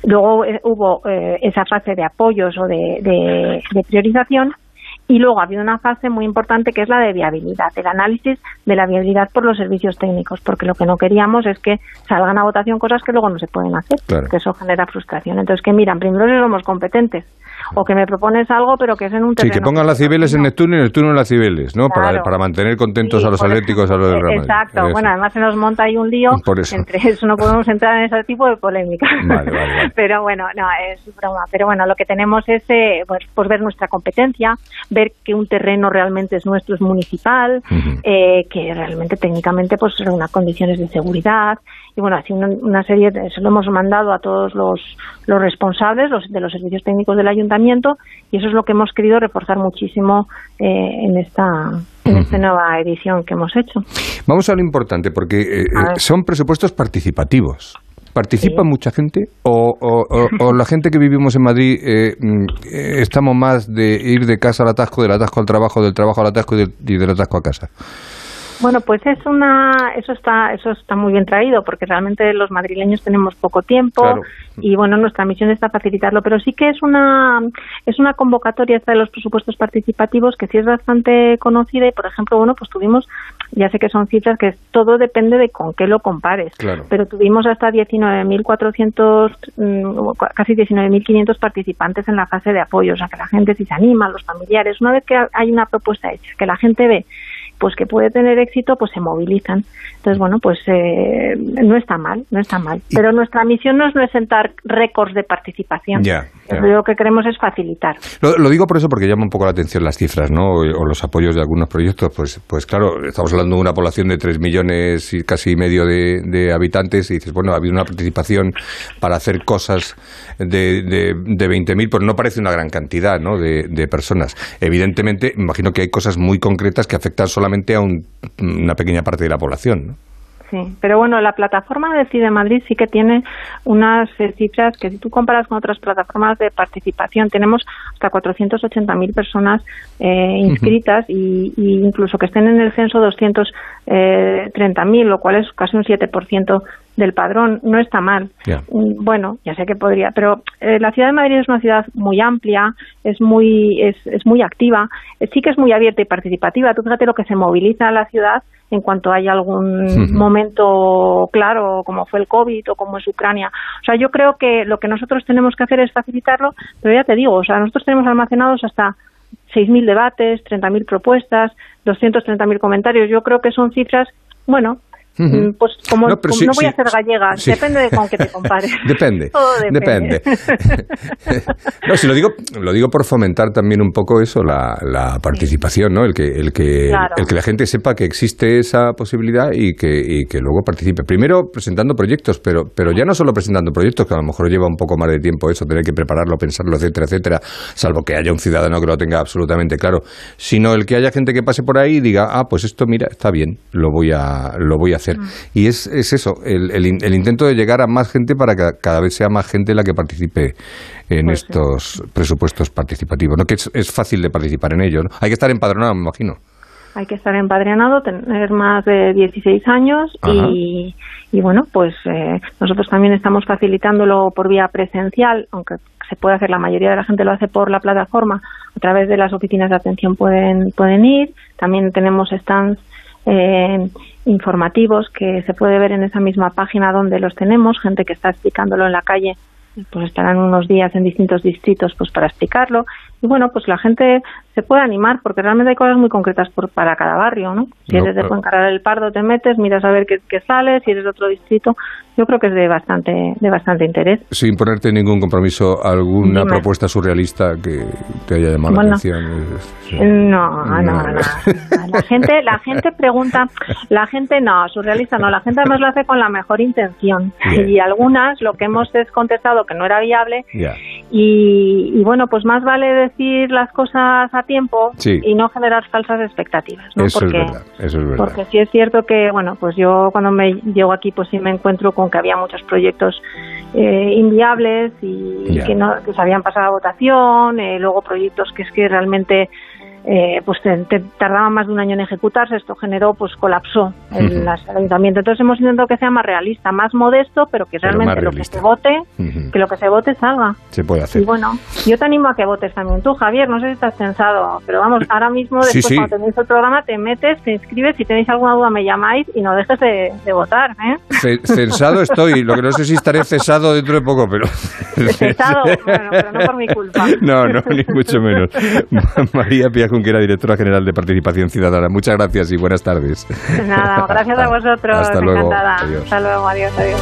Luego eh, hubo eh, esa fase de apoyos o de, de- de priorización y luego ha habido una fase muy importante que es la de viabilidad, el análisis de la viabilidad por los servicios técnicos, porque lo que no queríamos es que salgan a votación cosas que luego no se pueden hacer, Claro. que eso genera frustración. Entonces, que miran, primero si somos competentes, o que me propones algo, pero que es en un Sí, terreno. que pongan las Cibeles en Neptuno y Neptuno en las Cibeles, ¿no? Para, Claro. para mantener contentos a los atléticos, a los del Real Madrid. Exacto, bueno, además se nos monta ahí un lío, Por eso. entre eso no podemos entrar en ese tipo de polémica. Vale, vale, vale. Pero bueno, no, es broma. Pero bueno, lo que tenemos es eh, pues, pues ver nuestra competencia, ver que un terreno realmente es nuestro, es municipal, eh, que realmente técnicamente pues unas condiciones de seguridad y bueno, así una, una serie, de, se lo hemos mandado a todos los, los responsables los, de los servicios técnicos del ayuntamiento y eso es lo que hemos querido reforzar muchísimo eh, en esta en esta nueva edición que hemos hecho. Vamos a lo importante, porque eh, eh, son presupuestos participativos. ¿Participa mucha gente? ¿O, o- o- o la gente que vivimos en Madrid eh, mm, eh, estamos más de ir de casa al atasco, del atasco al trabajo, del trabajo al atasco y del, y del atasco a casa? Bueno, pues es una, eso está, eso está muy bien traído, porque realmente los madrileños tenemos poco tiempo y bueno, nuestra misión está facilitarlo, pero sí que es una, es una convocatoria esta de los presupuestos participativos que sí es bastante conocida y por ejemplo, bueno, pues tuvimos, ya sé que son cifras que todo depende de con qué lo compares, pero tuvimos hasta 19.400, mm, casi 19.500 participantes en la fase de apoyo, o sea que la gente si se anima, los familiares, una vez que hay una propuesta hecha, que la gente ve pues que puede tener éxito, pues se movilizan. Entonces, bueno, pues eh, no está mal, no está mal. Pero nuestra misión no es presentar récords de participación. Ya, Lo que queremos es facilitar. Lo, digo por eso, porque llama un poco la atención las cifras, ¿no? O, los apoyos de algunos proyectos. Pues, pues claro, estamos hablando de una población de 3 millones y casi medio de, habitantes y dices, bueno, ha habido una participación para hacer cosas de, de, de 20.000, pues no parece una gran cantidad, ¿no? De, de personas. Evidentemente, imagino que hay cosas muy concretas que afectan solamente a una pequeña parte de la población. Sí, pero bueno, la plataforma de CIDE Madrid sí que tiene unas eh, cifras que si tú comparas con otras plataformas de participación, tenemos hasta 480.000 personas eh, inscritas y, incluso que estén en el censo 230.000, eh, lo cual es casi un 7% del padrón. No está mal. Mm, bueno, ya sé que podría, pero la ciudad de Madrid es una ciudad muy amplia, es muy, es, es muy activa, sí que es muy abierta y participativa. Tú fíjate lo que se moviliza en la ciudad en cuanto haya algún momento claro, como fue el COVID o como es Ucrania. O sea, yo creo que lo que nosotros tenemos que hacer es facilitarlo, pero ya te digo, o sea, nosotros tenemos almacenados hasta 6.000 debates, 30.000 propuestas, 230.000 comentarios. Yo creo que son cifras, bueno, pues como no, voy a ser gallega, depende de con qué te compares. depende. depende. no, si lo digo, lo digo por fomentar también un poco eso, la, la participación, ¿no? El que, el que, el que la gente sepa que existe esa posibilidad y que, y que luego participe. Primero presentando proyectos, pero, pero ya no solo presentando proyectos, que a lo mejor lleva un poco más de tiempo eso, tener que prepararlo, pensarlo, etcétera, etcétera, salvo que haya un ciudadano que lo tenga absolutamente claro, sino el que haya gente que pase por ahí y diga, ah, pues esto, mira, está bien, lo voy a, lo voy a hacer. Mm. Y es, es eso, el, el, intento de llegar a más gente para que cada vez sea más gente la que participe en pues estos presupuestos participativos. ¿no? Que es, fácil de participar en ellos. Hay que estar empadronado, me imagino. Hay que estar empadronado, tener más de 16 años y, y, bueno, pues eh, nosotros también estamos facilitándolo por vía presencial, aunque se puede hacer, la mayoría de la gente lo hace por la plataforma, a través de las oficinas de atención pueden, pueden ir. También tenemos stands eh, informativos que se puede ver en esa misma página donde los tenemos, gente que está explicándolo en la calle pues estarán unos días en distintos distritos pues para explicarlo y bueno pues la gente se puede animar porque realmente hay cosas muy concretas por, para cada barrio no si eres de Fuencarral del Pardo te metes miras a ver qué, qué, sale si eres de otro distrito yo creo que es de bastante de bastante interés. Sin ponerte ningún compromiso alguna propuesta surrealista que te haya llamado la atención no, no, no, la gente la gente pregunta la gente no surrealista no la gente además lo hace con la mejor intención. Y algunas lo que hemos es contestado que no era viable. Y, bueno, pues más vale decir las cosas a tiempo y no generar falsas expectativas. ¿no? Eso, porque, es verdad, eso es verdad. Porque sí es cierto que, bueno, pues yo cuando me llego aquí, pues sí me encuentro con que había muchos proyectos eh, inviables y, que, no, que se habían pasado a votación, eh, luego proyectos que es que realmente eh, pues te, tardaba más de un año en ejecutarse, esto generó, pues colapsó el, ayuntamiento. Entonces hemos intentado que sea más realista, más modesto, pero que realmente lo que se vote, que lo que se vote salga. Se puede hacer. Y bueno, yo te animo a que votes también tú, Javier, no sé si estás pensado, pero vamos, ahora mismo después cuando tenéis el programa te metes, te inscribes, si tenéis alguna duda me llamáis y no dejes de, votar. ¿eh? Censado estoy, lo que no sé si estaré cesado dentro de poco, pero... Cesado, bueno, pero no por mi culpa. No, no, ni mucho menos. María Pia que era directora general de Participación Ciudadana. Muchas gracias y buenas tardes. Nada, gracias a vosotros. Hasta luego. Adiós. Hasta luego, adiós, adiós.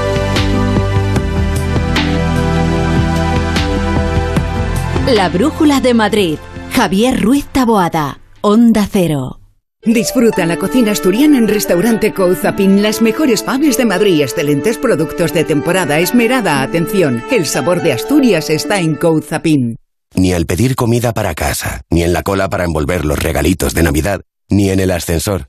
La Brújula de Madrid. Javier Ruiz Taboada. Onda Cero. Disfruta la cocina asturiana en Restaurante Couzapin. Las mejores faves de Madrid, excelentes productos de temporada, esmerada atención. El sabor de Asturias está en Couzapin. Ni al pedir comida para casa, ni en la cola para envolver los regalitos de Navidad, ni en el ascensor.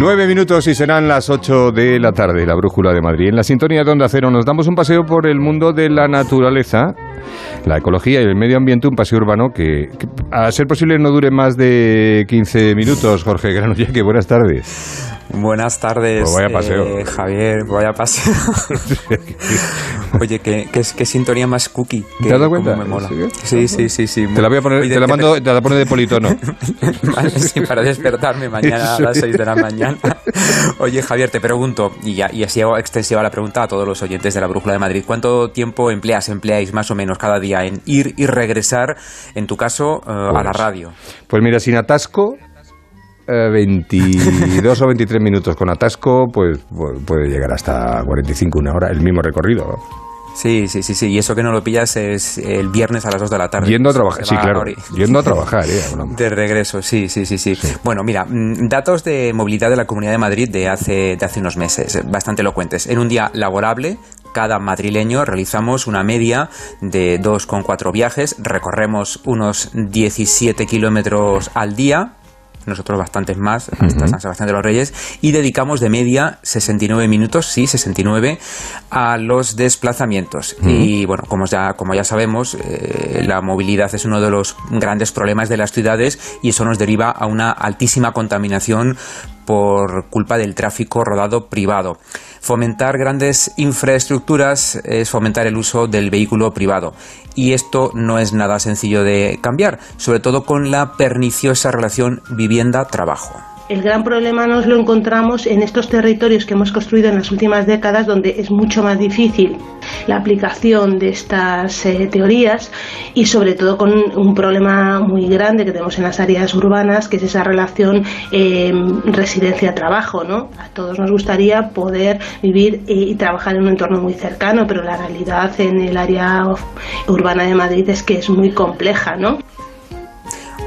Nueve minutos y serán las ocho de la tarde, la brújula de Madrid. En la sintonía de Onda Cero nos damos un paseo por el mundo de la naturaleza, la ecología y el medio ambiente, un paseo urbano que, que a ser posible no dure más de 15 minutos. Jorge Granollers, buenas tardes. Buenas tardes. Pues vaya paseo. eh, Javier, vaya paseo. Oye, qué, qué, qué sintonía más cookie. que ¿Te has dado cuenta? me mola. Sí, Sí, sí, sí. Te la voy a poner, te la mando, te la pone de politono. Vale, sí, para despertarme mañana a las 6 de la mañana. Oye, Javier, te pregunto, y, ya, y así hago extensiva la pregunta a todos los oyentes de la Brújula de Madrid, ¿cuánto tiempo empleas, empleáis más o menos cada día en ir y regresar, en tu caso, eh, a la radio? Pues mira, sin atasco, eh, 22 o 23 minutos. Con atasco, pues pu- puede llegar hasta 45, una hora, el mismo recorrido. ¿no? Sí, sí, sí, sí, y eso que no lo pillas es el viernes a las 2 de la tarde. Yendo a trabajar, sí, claro. Yendo a trabajar, eh. De regreso, sí, sí, sí, sí. Bueno, mira, mm, datos de movilidad de la Comunidad de Madrid de hace, de hace unos meses, bastante elocuentes. En un día laborable, cada madrileño realizamos una media de 2,4 viajes, recorremos unos 17 kilómetros al día, nosotros bastantes más, hasta San Sebastián de los Reyes, y dedicamos de media 69 minutos, sí, 69, a los desplazamientos. Y bueno, como ya, como ya sabemos, eh, la movilidad es uno de los grandes problemas de las ciudades y eso nos deriva a una altísima contaminación por culpa del tráfico rodado privado. Fomentar grandes infraestructuras es fomentar el uso del vehículo privado. Y esto no es nada sencillo de cambiar, sobre todo con la perniciosa relación vivienda-trabajo. El gran problema nos lo encontramos en estos territorios que hemos construido en las últimas décadas donde es mucho más difícil la aplicación de estas eh, teorías y sobre todo con un problema muy grande que tenemos en las áreas urbanas que es esa relación eh, residencia-trabajo. ¿no? A todos nos gustaría poder vivir y trabajar en un entorno muy cercano, pero la realidad en el área urbana de Madrid es que es muy compleja. ¿no?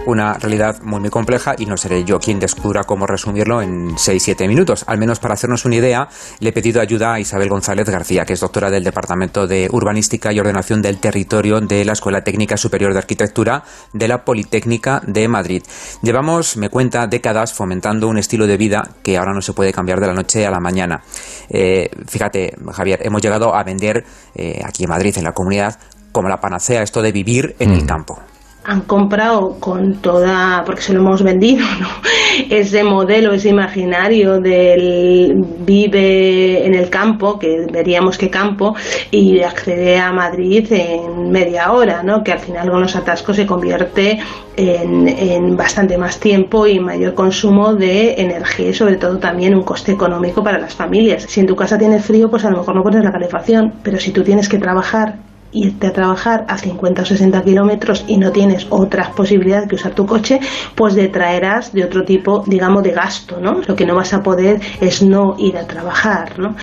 Una realidad muy muy compleja y no seré yo quien descubra cómo resumirlo en 6-7 minutos. Al menos para hacernos una idea, le he pedido ayuda a Isabel González García, que es doctora del Departamento de Urbanística y Ordenación del Territorio de la Escuela Técnica Superior de Arquitectura de la Politécnica de Madrid. Llevamos, me cuenta, décadas fomentando un estilo de vida que ahora no se puede cambiar de la noche a la mañana. Eh, fíjate, Javier, hemos llegado a vender eh, aquí en Madrid, en la comunidad, como la panacea esto de vivir en el campo han comprado con toda, porque se lo hemos vendido, ¿no? ese modelo, ese imaginario del vive en el campo, que veríamos que campo, y accede a Madrid en media hora, ¿no? que al final con los atascos se convierte en, en bastante más tiempo y mayor consumo de energía y sobre todo también un coste económico para las familias. Si en tu casa tienes frío, pues a lo mejor no pones la calefacción, pero si tú tienes que trabajar irte a trabajar a 50 o 60 kilómetros y no tienes otras posibilidades que usar tu coche, pues detraerás de otro tipo, digamos, de gasto, ¿no? Lo que no vas a poder es no ir a trabajar, ¿no?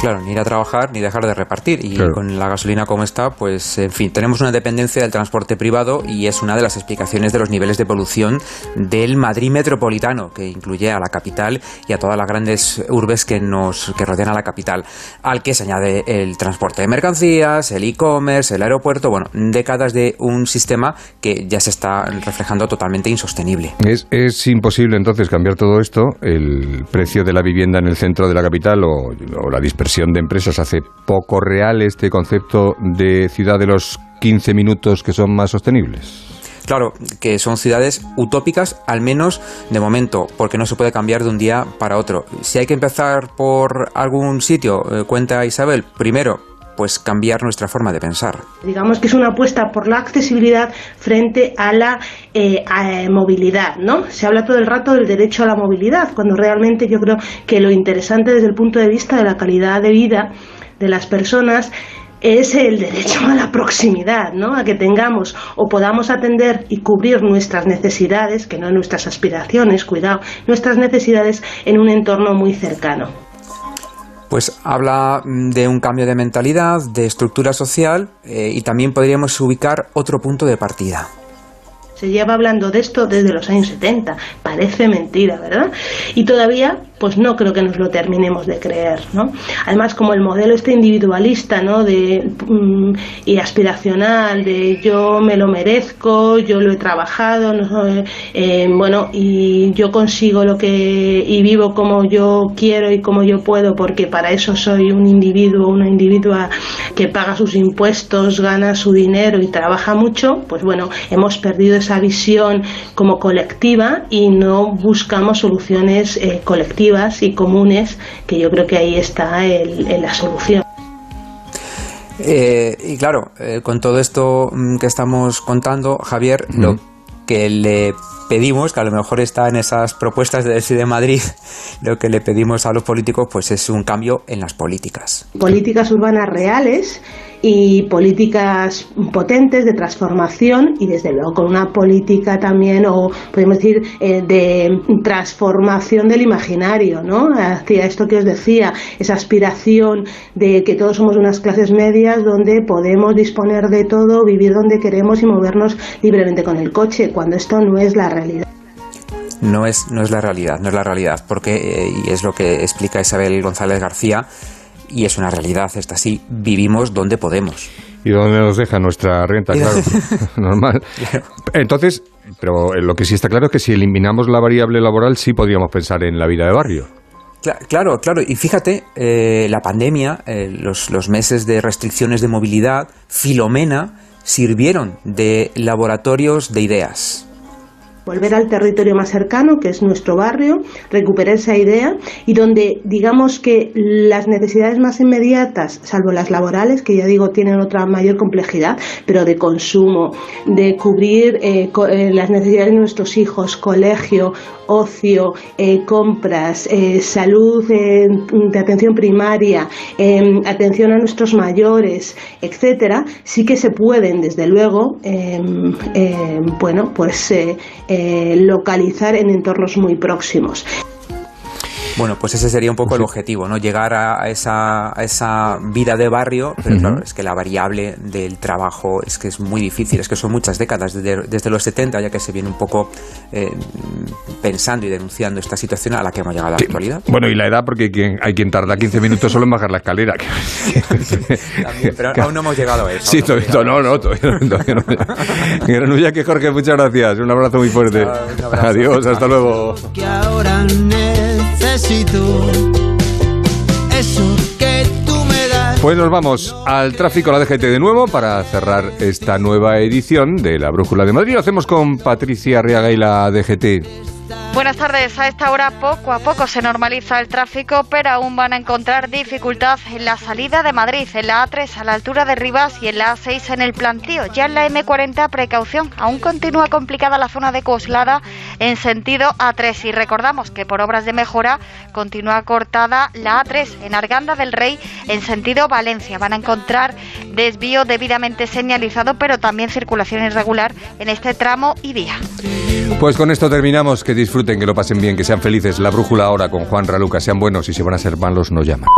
Claro, ni ir a trabajar ni dejar de repartir. Y claro. con la gasolina como está, pues en fin, tenemos una dependencia del transporte privado y es una de las explicaciones de los niveles de polución del Madrid metropolitano, que incluye a la capital y a todas las grandes urbes que nos que rodean a la capital, al que se añade el transporte de mercancías, el e-commerce, el aeropuerto, bueno, décadas de un sistema que ya se está reflejando totalmente insostenible. Es, es imposible entonces cambiar todo esto, el precio de la vivienda en el centro de la capital o, o la dispersión de empresas hace poco real este concepto de ciudad de los 15 minutos que son más sostenibles. Claro, que son ciudades utópicas, al menos de momento, porque no se puede cambiar de un día para otro. Si hay que empezar por algún sitio, eh, cuenta Isabel, primero, pues cambiar nuestra forma de pensar. Digamos que es una apuesta por la accesibilidad frente a la eh, a, movilidad, ¿no? Se habla todo el rato del derecho a la movilidad, cuando realmente yo creo que lo interesante desde el punto de vista de la calidad de vida de las personas es el derecho a la proximidad, ¿no? A que tengamos o podamos atender y cubrir nuestras necesidades, que no nuestras aspiraciones, cuidado, nuestras necesidades en un entorno muy cercano. Pues habla mm, de un cambio de mentalidad, de estructura social eh, y también podríamos ubicar otro punto de partida. Se lleva hablando de esto desde los años 70. Parece mentira, ¿verdad? Y todavía pues no creo que nos lo terminemos de creer, ¿no? Además, como el modelo este individualista, ¿no? De, mm, y aspiracional, de yo me lo merezco, yo lo he trabajado, eh, bueno, y yo consigo lo que, y vivo como yo quiero y como yo puedo, porque para eso soy un individuo, una individua que paga sus impuestos, gana su dinero y trabaja mucho, pues bueno, hemos perdido esa visión como colectiva y no buscamos soluciones eh, colectivas y comunes, que yo creo que ahí está el, la solución. Eh, y claro, eh, con todo esto mm, que estamos contando, Javier, lo que le pedimos, que a lo mejor está en esas propuestas de de Madrid, lo que le pedimos a los políticos pues es un cambio en las políticas. Políticas urbanas reales y políticas potentes de transformación y desde luego con una política también o podemos decir eh, de transformación del imaginario, ¿no? Hacia esto que os decía, esa aspiración de que todos somos unas clases medias donde podemos disponer de todo, vivir donde queremos y movernos libremente con el coche, cuando esto no es la realidad no es, no es la realidad, no es la realidad, porque, eh, y es lo que explica Isabel González García, y es una realidad, está así, vivimos donde podemos. Y donde nos deja nuestra renta, claro, normal. Entonces, pero lo que sí está claro es que si eliminamos la variable laboral, sí podríamos pensar en la vida de barrio. Claro, claro. Y fíjate, eh, la pandemia, eh, los, los meses de restricciones de movilidad, Filomena, sirvieron de laboratorios de ideas volver al territorio más cercano, que es nuestro barrio, recuperar esa idea y donde digamos que las necesidades más inmediatas, salvo las laborales, que ya digo tienen otra mayor complejidad, pero de consumo, de cubrir eh, eh, las necesidades de nuestros hijos, colegio, ocio, eh, compras, salud de atención primaria, atención a nuestros mayores, etcétera, sí que se pueden, desde luego, bueno, pues eh, localizar en entornos muy próximos. Bueno, pues ese sería un poco el objetivo, ¿no? Llegar a esa, a esa vida de barrio, pero claro, es que la variable del trabajo es que es muy difícil, es que son muchas décadas, desde, los 70 ya que se viene un poco eh, pensando y denunciando esta situación a la que hemos llegado a la actualidad. Bueno, y la edad, porque hay quien, tarda 15 minutos solo en bajar la escalera. pero aún no hemos llegado a eso. Sí, todavía, no, no, todavía, no. que Jorge, muchas gracias. Un abrazo muy fuerte. Adiós, hasta luego eso que tú me das. Pues nos vamos al tráfico la DGT de nuevo para cerrar esta nueva edición de la Brújula de Madrid. Lo hacemos con Patricia Arriaga y la DGT. Buenas tardes. A esta hora poco a poco se normaliza el tráfico, pero aún van a encontrar dificultad en la salida de Madrid, en la A3 a la altura de Rivas y en la A6 en el plantío. Ya en la M40 precaución. Aún continúa complicada la zona de Coslada en sentido A3 y recordamos que por obras de mejora continúa cortada la A3 en Arganda del Rey en sentido Valencia. Van a encontrar desvío debidamente señalizado, pero también circulación irregular en este tramo y vía. Pues con esto terminamos. Que disfruten, que lo pasen bien, que sean felices. La brújula ahora con Juan Raluca. Sean buenos y si van a ser malos, no llaman.